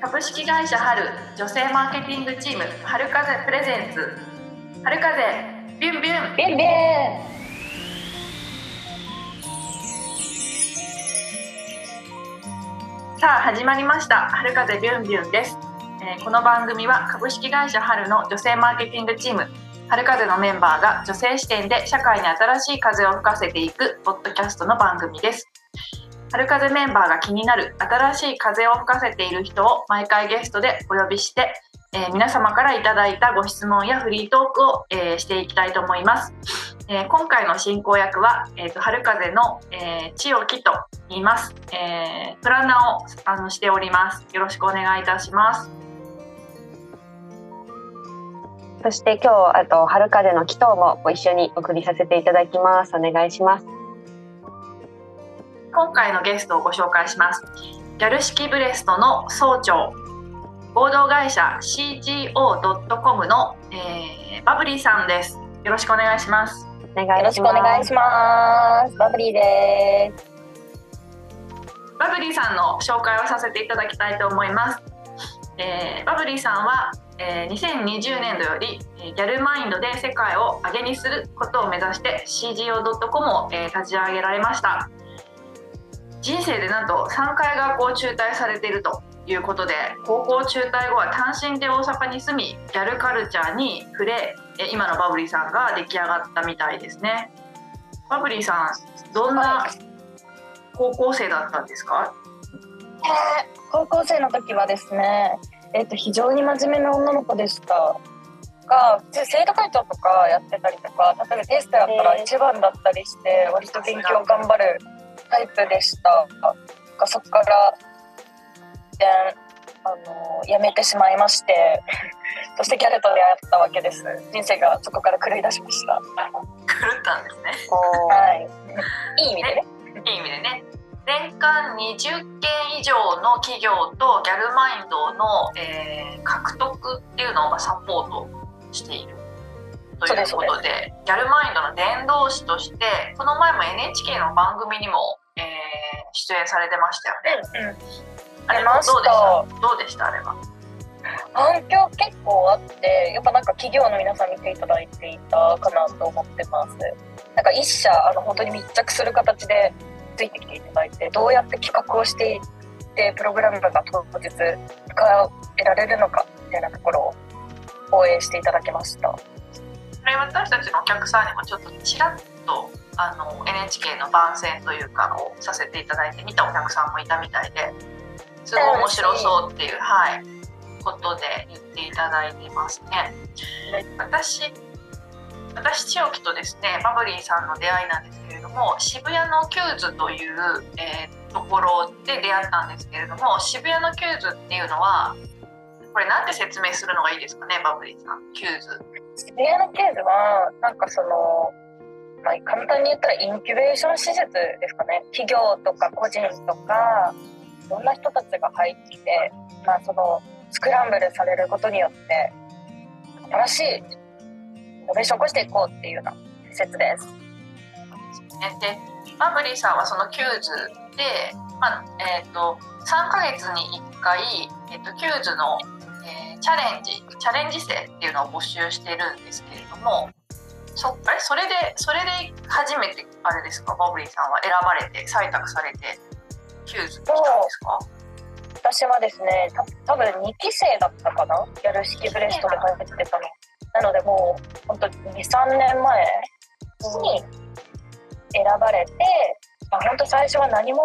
株式会社春女性マーケティングチーム春風プレゼンツ。春風ビュンビュン。ビュンビュンさあ始まりました。春風ビュンビュンです、えーこの番組は株式会社春の女性マーケティングチーム。春風のメンバーが女性視点で社会に新しい風を吹かせていくポッドキャストの番組です。春風メンバーが気になる新しい風を吹かせている人を毎回ゲストでお呼びして、えー皆様からいただいたご質問やフリートークを、えーしていきたいと思います、えー今回の進行役は、えーと春風の、えー千代木と言います、えープランナーをあのしております。よろしくお願いいたします。そして今日あと春風の祈祷もご一緒に送りさせていただきます。お願いします。今回のゲストをご紹介しますギャル式ブレストの総長合同会社 CGO.com の、えーバブリーさんですよろしくお願いしますお願よろしくお願いします。バブリーです。バブリーさんの紹介をさせていただきたいと思います。えーバブリーさんは、えー2020年度よりえーギャルマインドで世界を上げにすることを目指して CGO.com を、えー立ち上げられました。人生でなんと3回学校を中退されているということで高校中退後は単身で大阪に住みギャルカルチャーに触れえー今のバブリーさんが出来上がったみたいですね。バブリーさんどんなは高校生だったんですか、高校生の時はですね、えっ、と非常に真面目な女の子でした。が普通生徒会長とかやってたりとか、例えばテストやったら一番だったりして、割と勉強頑張るタイプでした。がそこからであの辞めてしまいまして、そしてギャルと出会ったわけです。人生がそこから狂い出しました。狂ったんですねはい。いい意味でね。いい意味でね年間20件以上の企業とギャルマインドの、えー獲得っていうのをまあサポートしているということでギャルマインドの伝道師としてこの前も NHK の番組にも、えー出演されてましたよね。うんうん。あれ出ましたどうでした？どうでした？あれは。反響結構あってやっぱなんか企業の皆さん見ていただいていたかなと思ってますなんか一社あの本当に密着する形でついてきていただいてどうやって企画をしていってプログラムが当日使えられるのかみたいなところを応援していただきましたこれ私たちのお客さんにもちょっとちらっとあの NHK の番宣というかをさせていただいて見たお客さんもいたみたいですごい面白そうっていう、はい、ことで言っていただいてますね。私私千代木とですねバブリーさんの出会いなんですけれども渋谷の QWS という、えーところで出会ったんですけれども渋谷の QWS っていうのはこれなんて説明するのがいいですかねバブリーさんキューズ。渋谷の QWS はなんかその、まあ、簡単に言ったらインキュベーション施設ですかね企業とか個人とかいろんな人たちが入ってきて、まあ、そのスクランブルされることによって新しいイノベーション起こしていこうっていうような施設です。でバブリーさんはその QWSで、まあえー、と3ヶ月に1回、えー、と QWS の、えーチャレンジチャレンジ生っていうのを募集してるんですけれどもそあれ？それでそれで初めてあれですか？バブリーさんは選ばれて採択されて QWS に来たんですか？私はですねた多分2期生だったかな？ギャル式ブレストで入ってたの。なのでもう本当2、3年前に選ばれて、まあ、本当最初は何も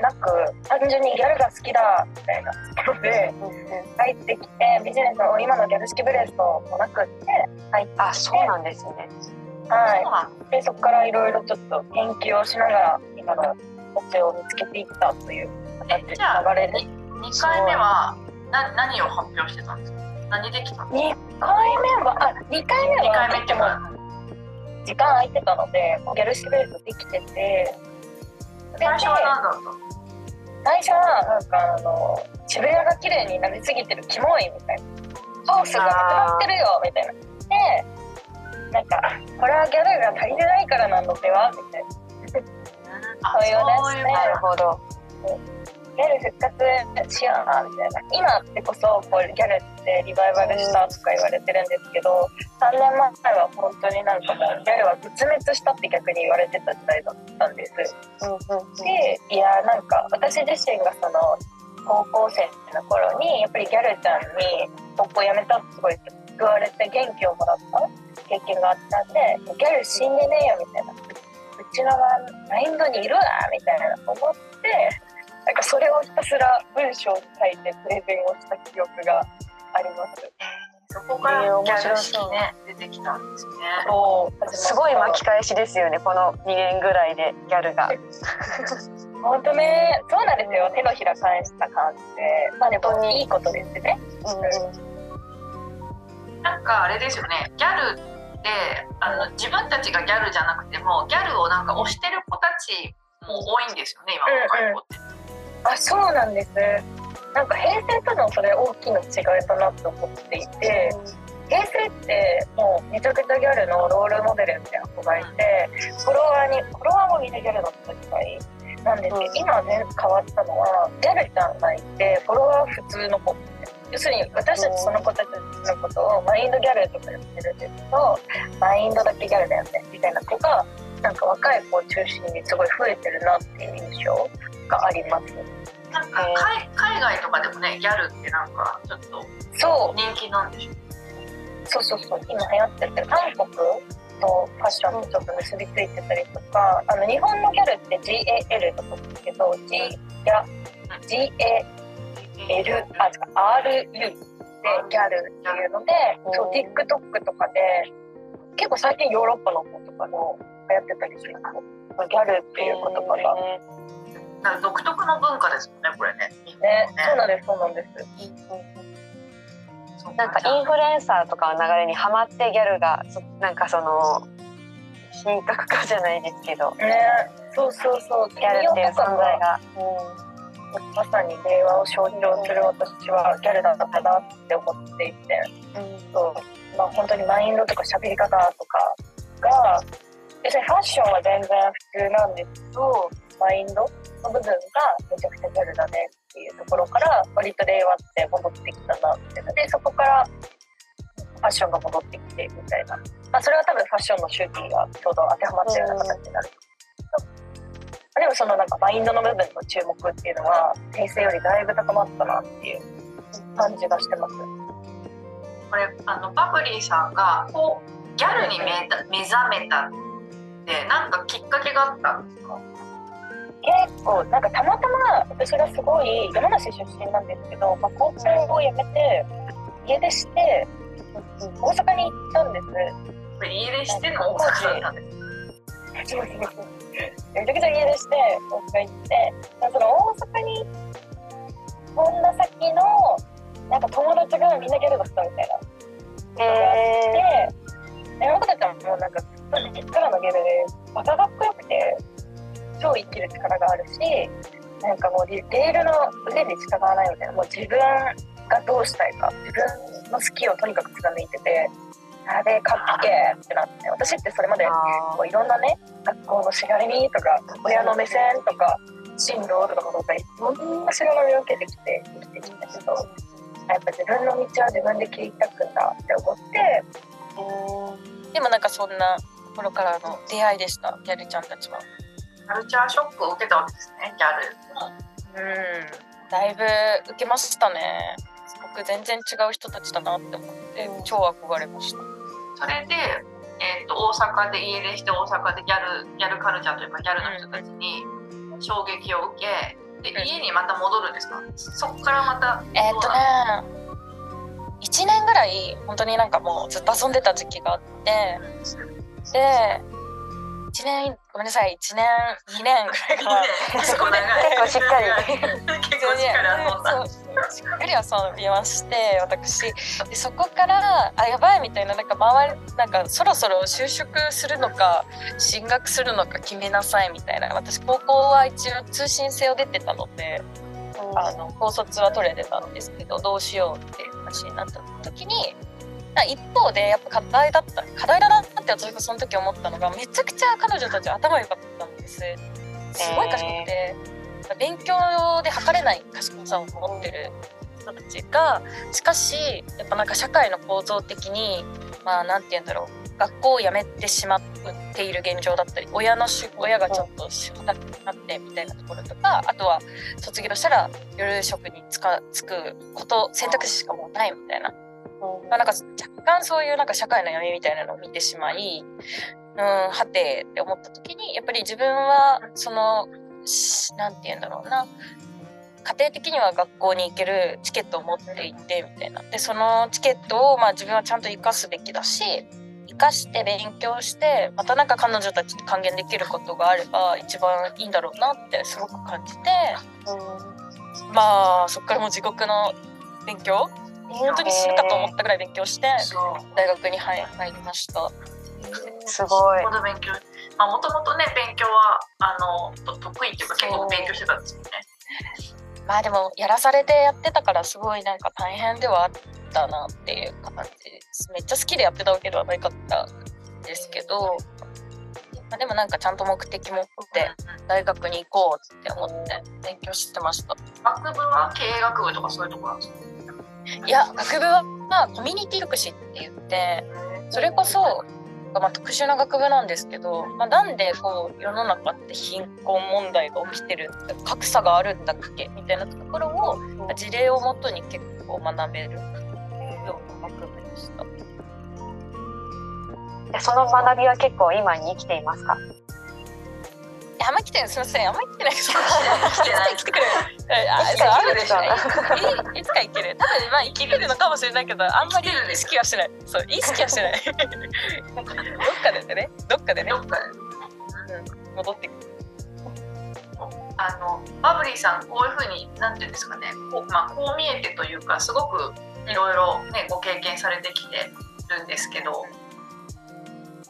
なく単純にギャルが好きだみたいな。ところで入ってきてビジネスの今のギャル式ブレストもなくって入ってあそうなんですね。はい、でそこからいろいろちょっと研究をしながら今の形を見つけていったという形で流れで2回目はな何を発表してたんですか？何できたんですか？2回目はあ2回目2は回目っていうか時間空いてたのでギャル式ブレストできてて。で最初は何だったの？最初はなんかあの渋谷が綺麗になりすぎてるキモいみたいな。ハウスがなくなってるよみたいな。でなんかこれはギャルが足りてないからなのではみたいな。あそういうねそういうなるほどギャル復活しようなみたいな今ってこそこうギャルってリバイバルしたとか言われてるんですけど3年前は本当になんかもうギャルは絶滅したって逆に言われてた時代だったんです。でいやなんか私自身がその高校生の頃にやっぱりギャルちゃんに高校辞めたってすごい救われて元気をもらった経験があったんでギャル死んでねえよみたいなうちのマインドにいるわみたいな思ってなんかそれをひたすら文章に書いてプレゼンをした記憶があります。そこからギャル式ね出てきたんですね。そうすごい巻き返しですよねこの2年ぐらいでギャルが。本当ねそうなんですよ手のひら返した感じでまあでもいいことですね。うん、なんかあれですよねギャルってあの自分たちがギャルじゃなくてもギャルをなんか推してる子たちも多いんですよね今若い子って。うんうんあそうなんですなんか平成とのそれ大きな違いだなと思っていて、平成ってもうめちゃくちゃギャルのロールモデルみたいな子がいてフォロワーにフォロワーもみんなギャルだった時代なんですけど、今ね変わったのはギャルちゃんがいてフォロワー普通の子要するに私たちその子たちのことをマインドギャルとか言ってるんですけどマインドだけギャルだよねみたいな子がなんか若い子を中心にすごい増えてるなっていう印象があります。なんか海海外とかでもねギャルってなんかちょっとそう。人気なんでしょ？そうそうそう。今流行ってて韓国とファッションとちょっと結びついてたりとかあの日本のギャルって GAL とかですけど G や GAL あ違う RU でギャルっていうのでそう TikTok とかで結構最近ヨーロッパの子とかも流行ってたりするギャルっていう言葉が。なんか独特の文化ですもんねこれね。ねそうなんですそうなんです。なんかインフルエンサーとかの流れにはまってギャルがなんかその品格化じゃないですけど。ねそうそうそうギャルっていう存在が。うん、まさに令和を象徴する私はギャルだったなって思っていて、うん、そうまあ本当にマインドとか喋り方とかが別にファッションは全然普通なんですけどマインドの部分がめちゃくちゃギャルだねっていうところから割と令和って戻ってきたなってのでそこからファッションが戻ってきてみたいな、まあ、それは多分ファッションの周期がちょうど当てはまってるような形になる。んでもそのなんかマインドの部分の注目っていうのは平成よりだいぶ高まったなっていう感じがしてます。これあのバブリーさんがこうギャルに目目覚めたってなんかきっかけがあったんですか？結構なんかたまたま私がすごい山梨出身なんですけど、まあ、高校を辞めて家出して大阪に行ったんです。家出しての大阪だったんです。めちゃくちゃ家出して大阪行ってその大阪にこんな先のなんか友達がみんなギャルだったみたいなしなんかもうレールの腕に従わないみたいなもう自分がどうしたいか自分の好きをとにかく貫いててあれかっけーってなって私ってそれまでこういろんなね学校のしがらみとか親の目線とか進路とかもいろんなしがらみを受けてきて生きてきたけどやっぱ自分の道は自分で切り開くんだって思ってでもなんかそんな頃からの出会いでしたギャルちゃんたちは。カルチャーショックを受けたわけですねギャル。うん。だいぶ受けましたね。すごく全然違う人たちだなって思って超憧れました。それで、えーと、大阪で家出して大阪でギャルギャルカルチャーというかギャルの人たちに衝撃を受けで家にまた戻るんですか、そこからまたえっとね1年ぐらい本当になんかもうずっと遊んでた時期があってで1年ごめんなさい。1年2年。ぐらいかな結構長いしっかり。結構しっかり遊しっかり遊びまして私。でそこからあやばいみたいななんか周りなんかそろそろ就職するのか進学するのか決めなさいみたいな。私高校は一応通信制を出てたので、あの高卒は取れてたんですけどどうしようっていう話になった時に一方でやっぱ課題だった課題だなって私がその時思ったのがめちゃくちゃ彼女たち頭良かったんですすごい賢くて、勉強で測れない賢さを持ってる人たちがしかしやっぱなんか社会の構造的にまあなんて言うんだろう学校を辞めてしまっている現状だったり親の親がちょっと仕事なくなってみたいなところとかあとは卒業したら夜職に就くこと選択肢しかもうないみたいな。まあ、なんか若干そういうなんか社会の闇みたいなのを見てしまい、うん、はてって思った時にやっぱり自分はそのなんて言うんだろうな。家庭的には学校に行けるチケットを持っていてみたいな。でそのチケットをまあ自分はちゃんと生かすべきだし生かして勉強してまたなんか彼女たちに還元できることがあれば一番いいんだろうなってすごく感じて、うん、まあそっからもう地獄の勉強本当に死ぬかと思ったぐらい勉強して大学に入りました。すごい。勉強まあもともとね勉強はあの得意っていうか結構勉強してたんですよね。まあでもやらされてやってたからすごいなんか大変ではあったなっていう感じですめっちゃ好きでやってたわけではなかったんですけど、まあ、でもなんかちゃんと目的持って大学に行こうって思って勉強してました学部は経営学部とかそういうところなんですか？いや学部はコミュニティ福祉って言ってそれこそまあ、特殊な学部なんですけど、まあ、なんでこう世の中って貧困問題が起きてる格差があるんだっけみたいなところを事例をもとに結構学べるような学部でした。その学びは結構今に生きていますか？あんま来てすみません。あんま来てないです。来てくれ。あ、そうあるでしょ。いつか生きる。多分まあ生きるのかもしれないけど、あんまり意識はしない。そう意識はしない。どっかでね、どっかでね。どっかで。うん、戻ってくる。あのバブリーさんこういうふうになんていうんです。かねこう,、まあ、こう見えてというかす。ごくいろいろねご経験されてきてるんです。けど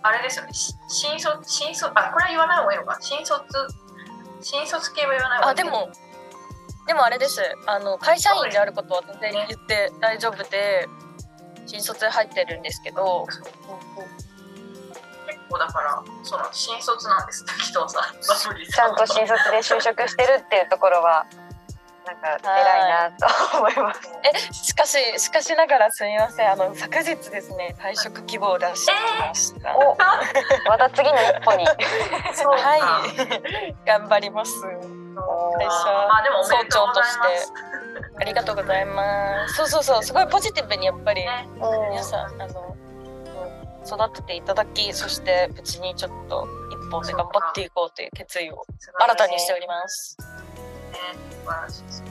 あれですよね。新卒新卒あこれは言わない方がいいのか？新卒新卒系は言わない方がいい。あでもでもあれです。あの会社員であることは全然言って大丈夫で新卒で入ってるんですけど。結構だからその新卒なんです。紀藤さん。ちゃんと新卒で就職してるっていうところはなんか偉いなと思います。え、しかし、しかしながらすみません。あの昨日ですね、退職希望を出してきました。えー、お、また次の一歩に。はい、頑張ります。会社、まあ、でも総長として。ありがとうございます。そうそうそう、すごいポジティブにやっぱり、皆さん、あの。育てていただき、そして別にちょっと一本で頑張っていこうという決意を新たにしております。ね素晴らしいです、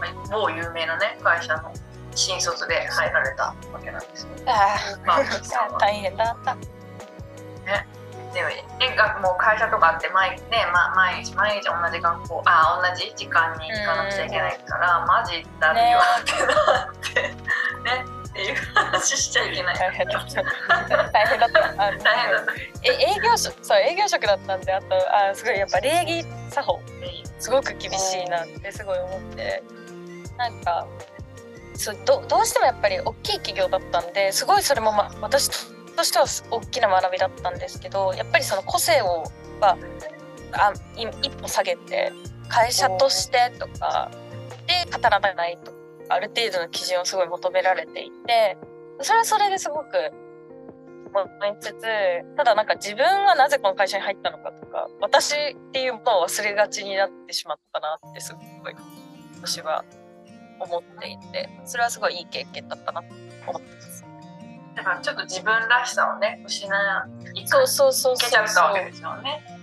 はい、某有名なね会社の新卒で入られたわけなんですけど、あまあ、大変だった。ね、でもね、もう会社とかって毎,、ねま、毎日毎日同じ学校あ同じ時間に行かなくちゃいけないから、マジだるよってなって。ねっていう話しちゃいけない。大変だった。大変だった。大変だった。え営業職そう営業職だったんであとあすごいやっぱ礼儀作法すごく厳しいなってすごい思ってなんかそうどどうしてもやっぱり大きい企業だったんですごいそれも、ま、私としては大きな学びだったんですけどやっぱりその個性をはあ一歩下げて会社としてとかで語らないとある程度の基準をすごい求められていてそれはそれですごく思いつつただなんか自分はなぜこの会社に入ったのかとか私っていうものを忘れがちになってしまったなってすごい私は思っていてそれはすごいいい経験だったなと思ってます。だからちょっと自分らしさをね失いそうそうそうそうそうそう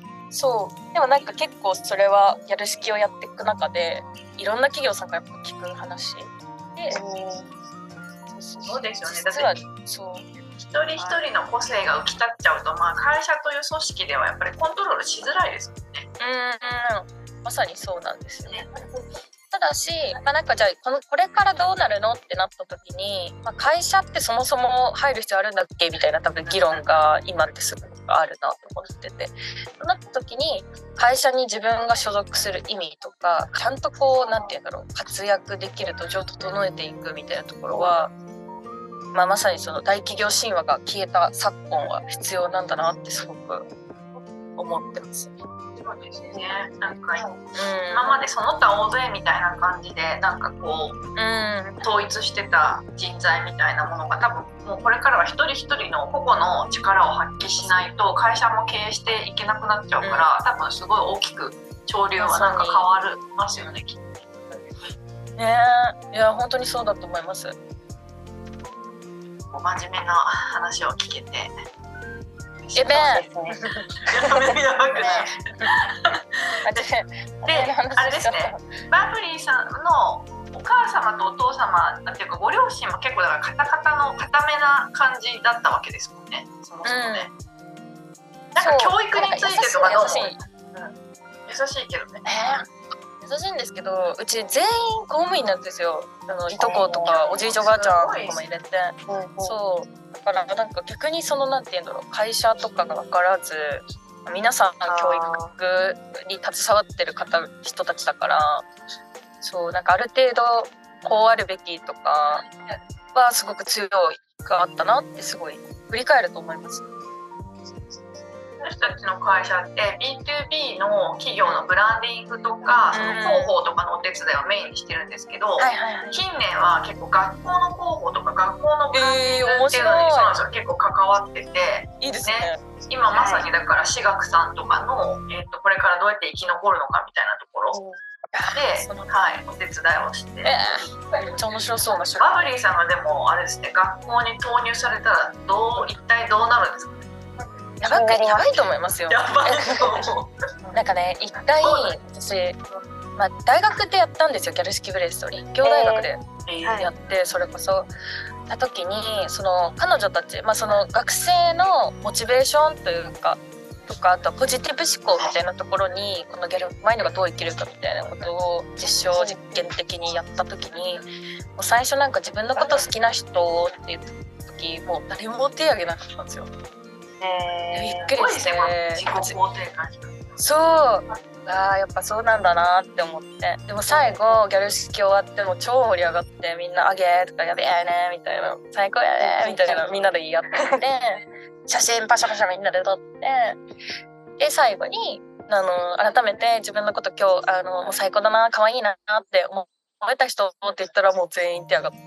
でもなんか結構それはやる式をやっていく中でいろんな企業さんがやっぱ聞く話。で、そうですよね。実はそう。一人一人の個性が浮き立っちゃうと、まあ、会社という組織ではやっぱりコントロールしづらいですもんね。うんまさにそうなんですよね。だし、まあ、なんかじゃあこのこれからどうなるのってなった時に、まあ、会社ってそもそも入る必要あるんだっけみたいな多分議論が今ってすごくあるなと思っててそうなった時に会社に自分が所属する意味とかちゃんとこう何て言うんだろう活躍できる土壌を整えていくみたいなところはまあ、まさにその大企業神話が消えた昨今は必要なんだなってすごく思ってますね。そうですね。なんかうん。今までその他大勢みたいな感じでなんかこううん。統一してた人材みたいなものが多分もうこれからは一人一人の個々の力を発揮しないと会社も経営していけなくなっちゃうから、多分すごい大きく潮流はなんか変わるますよねきっと。ねえいや本当にそうだと思います。真面目な話を聞けてえべそうですね。で。であれですね。バブリーさんのお母様とお父様っていうかご両親も結構だからカタカタの固めな感じだったわけですもんね。そもそもね、なんか教育についてとかどう？優しい。優しいけどね。えー優しいんですけどうち全員公務員なんですよ。あのいとことかおじいちゃんおばあちゃんとかも入れてそう。だからなんか逆にそのなんて言うんだろう。会社とかが分からず皆さんが教育に携わってる方人たちだからそうなんかある程度こうあるべきとかはすごく強いがあったなってすごい振り返ると思います。私たちの会社って B2B の企業のブランディングとか、その広報とかのお手伝いをメインにしてるんですけど、はいはいはい。近年は結構学校の広報とか学校のブランディングっていうのに、白いそうなんですよ結構関わってていいですね。今まさにだから私学さんとかの、えー、とこれからどうやって生き残るのかみたいなところで、そのはい、お手伝いをして。えー、めっちゃ面白そうな。バブリーさんがでもあれですね学校に投入されたらどう一体どうなるんですか？やばくやばいと思いますよ。やばいと思う。なんかね一回私、まあ、大学でやったんですよギャル式ブレスト立教大学ではい。やって、それこそ。た時にその彼女たち、まあ、その学生のモチベーションというかとかあとはポジティブ思考みたいなところにこのギャルマインドがどう生きるかみたいなことを実証実験的にやった時にもう最初なんか自分のこと好きな人って言った時もう誰も手挙げなかったんですよ。びっくりして。自己肯定感。そう。あーやっぱそうなんだなって思って。でも最後ギャル式終わっても超盛り上がってみんな「あげー」とか「やべえね」みたいな「最高やね」みたいなみんなで言い合って。て写真パシャパシャみんなで撮ってで最後にあの改めて自分のこと今日あのもう最高だな可愛いなって思えた人って言ったらもう全員手上がって。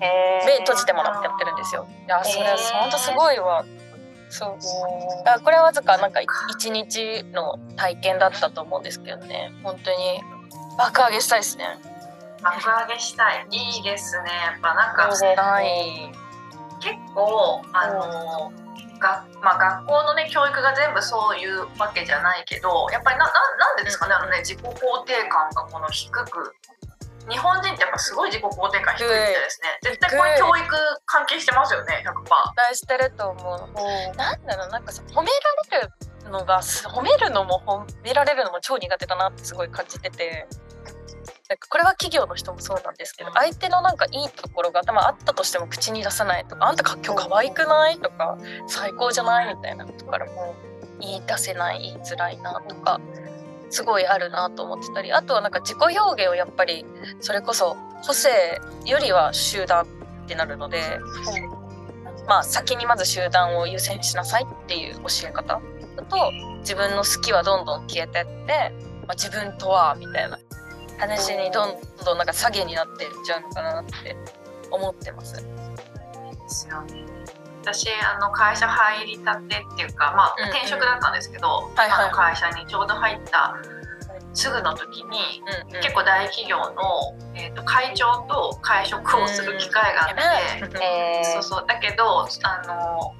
目閉じてもらってやってるんですよ。いやそれ本当すごいわ。そう。あこれはわずかなんか一日の体験だったと思うんですけどね。本当に。爆上げしたいですね。爆上げしたい。いいですね。やっぱなんかはい。結構あのがまあ、学校のね教育が全部そういうわけじゃないけどやっぱりなななんでですかね。あのね自己肯定感がこの低く日本人ってやっぱすごい自己肯定感低いみたいですね絶対これ教育関係してますよね100%大してると思う。なんだろうなんかさ褒められるのがす褒めるのも褒められるのも超苦手だなってすごい感じてて。なんかこれは企業の人もそうなんですけど相手のなんかいいところがまああったとしても口に出さないとか「あんた今日可愛くない?」とか「最高じゃない?」みたいなことからも言い出せない言いづらいなとかすごいあるなと思ってたりあとはなんか自己表現をやっぱりそれこそ個性よりは集団ってなるので、まあ先にまず集団を優先しなさいっていう教え方。だと自分の好きはどんどん消えてって、まあ、自分とはみたいな。話にどんどんなんか下げになっていっちゃうのかなって思ってます。ですよね私あの会社入りたてっていうか、まあ、うんうん。転職だったんですけど、はいはい。あの会社にちょうど入ったすぐの時にうんうん。結構大企業の、えー、と会長と会食をする機会があって、えそうそう。だけどあの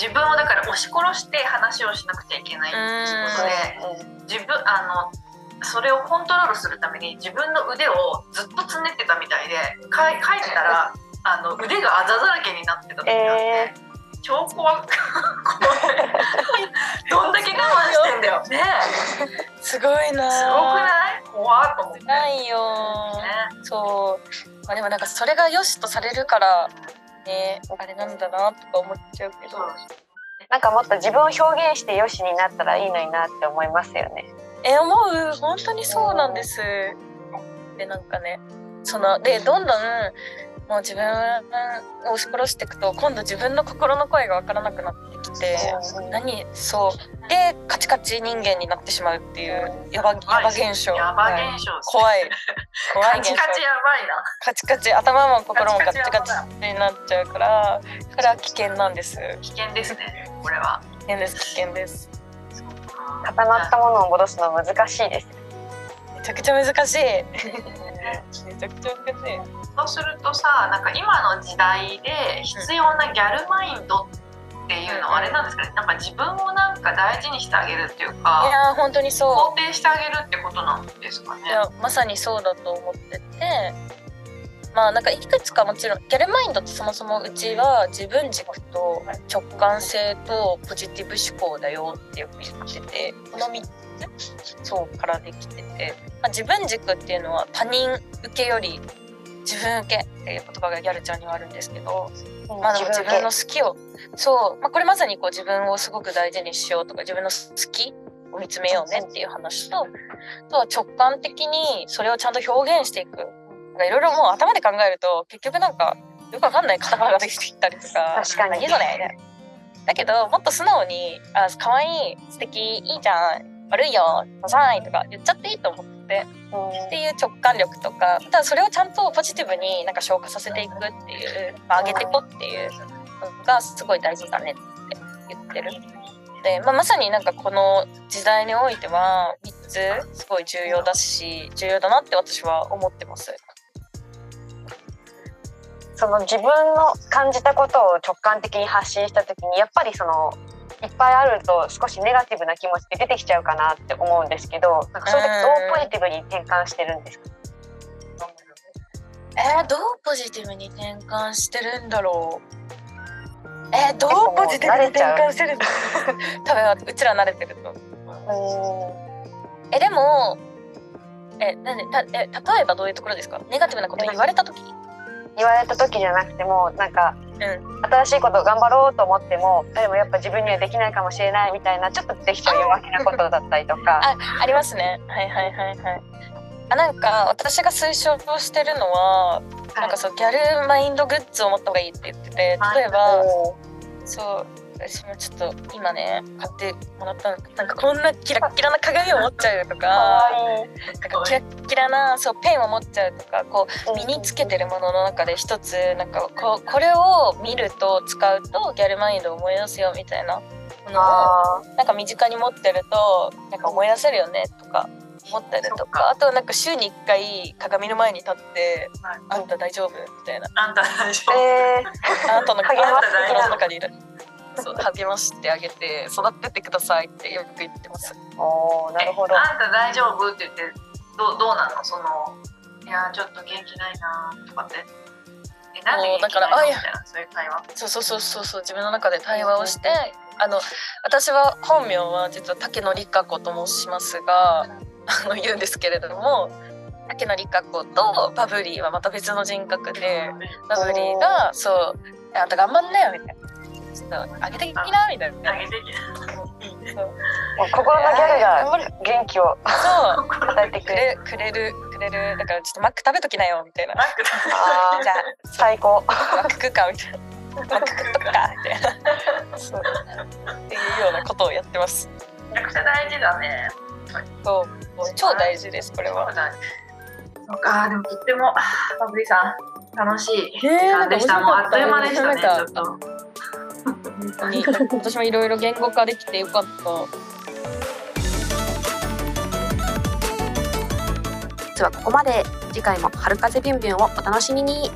自分をだから押し殺して話をしなくちゃいけない仕事で自分あのそれをコントロールするために自分の腕をずっとつねってたみたいで書いてたらあの腕があざだらけになってた時があって、超怖く怖い。どんだけ我慢してんだよ。ねえ。すごいすごくなない？怖っと思って。ねないよ。そう、まあ、でもなんかそれが良しとされるからねあれなんだなとか思っちゃうけど。なんかもっと自分を表現してよしになったらいいのになって思いますよね。え思う？本当にそうなんです。でなんかねそのでどんどんもう自分を押し殺していくと今度自分の心の声が分からなくなってきて何？そう。でカチカチ人間になってしまうっていうやばやば現象。やば現象、怖い。怖いカチカチやばいな。カチカチ。頭も心もカチカチになっちゃうからこれは危険なんです。危険ですねこれは。危険です危険です。固まったものを戻すのは難しいです。めちゃくちゃ難しいめちゃくちゃ難しい。そうするとさなんか今の時代で必要なギャルマインドっていうのはあれなんですかね？なんか自分をなんか大事にしてあげるっていういかや本当にそ肯定してあげるってことなんですかね？ういやまさにそうだと思っててまあなんかいくつかもちろんギャルマインドってそもそもうちは自分軸と直感性とポジティブ思考だよってよく言っててこの3つそうからできてて、まあ、自分軸っていうのは他人受けより自分受けっていう言葉がギャルちゃんにはあるんですけどまあでも自分の好きをそう、まあ、これまさにこう自分をすごく大事にしようとか自分の好きを見つめようねっていう話とあとは直感的にそれをちゃんと表現していくかいろいろもう頭で考えると結局なんかよくわかんないカタカナができてきたりとか確かに何それだけどもっと素直に「あ可愛い素敵いいじゃん悪いよダサい」とか言っちゃっていいと思ってっていう直感力とかただそれをちゃんとポジティブになんか消化させていくっていう、まあ、上げていこうっていうのがすごい大事だねって言ってる。で、まあ、まさになんかこの時代においては3つすごい重要だし重要だなって私は思ってます。その自分の感じたことを直感的に発信した時にやっぱりそのいっぱいあると少しネガティブな気持ちって出てきちゃうかなって思うんですけどなんかそういう時どうポジティブに転換してるんですか？えー、どうポジティブに転換してるんだろう。えー、どうポジティブに転換してるんだろう。多分うちら慣れてるとえでもえなんでたえ例えばどういうところですか？ネガティブなこと言われた時？言われた時じゃなくてもなんかうん。新しいこと頑張ろうと思ってもでもやっぱ自分にはできないかもしれないみたいなちょっとできちゃう弱気なことだったりとか。あありますね。はいはいはいはい。あなんか私が推奨してるのはなんかそうギャルマインドグッズを持った方がいいって言ってて例えばそう私もちょっと今ね買ってもらったの。なんかこんなキラッキラな鏡を持っちゃうとかなんかキラッキラなそうペンを持っちゃうとかこう身につけてるものの中で一つなんかこうこれを見ると使うとギャルマインドを思い出すよみたいなものをあなんか身近に持ってるとなんか思い出せるよねとか思ったりとかか。あとはなんか週に1回鏡の前に立ってはい「あんた大丈夫?」みたいな。あんた大丈ー夫、え「あなたの心の中にいる」そう励ましてあげて育ってってくださいってよく言ってます。ー、おーなるほど。えあんた大丈夫って言ってどうどうなの？そのいやちょっと元気ないなとかって？えなんで元気ないの？もうだからあいや。みたいなそういう会話？そうそうそうそうそう自分の中で対話をしてあの私は本名は実は竹野理香子と申しますがあの言うんですけれども竹野理香子とバブリーはまた別の人格でバブリーがそう「あんた頑張んなよ」みたいな「ちょっと上げてきな」みたいな。あげてきそうもう心のギャルが元気をそう。与えてくくれくれるくれる。だからちょっとマック食べときなよみたいな。マックじゃあー 最高マック食う。かみたいなマック食っとくかみたいな。そう。っていうようなことをやってます。めちゃくちゃ大事だね。そう。超大事ですこれは。そうかでもとってもあーバブリーさん楽しい時間でした、なんもうあっという間でしたねちょっと本当に。私もいろいろ言語化できてよかった。実はここまで。次回も春風ビュンビュンをお楽しみに。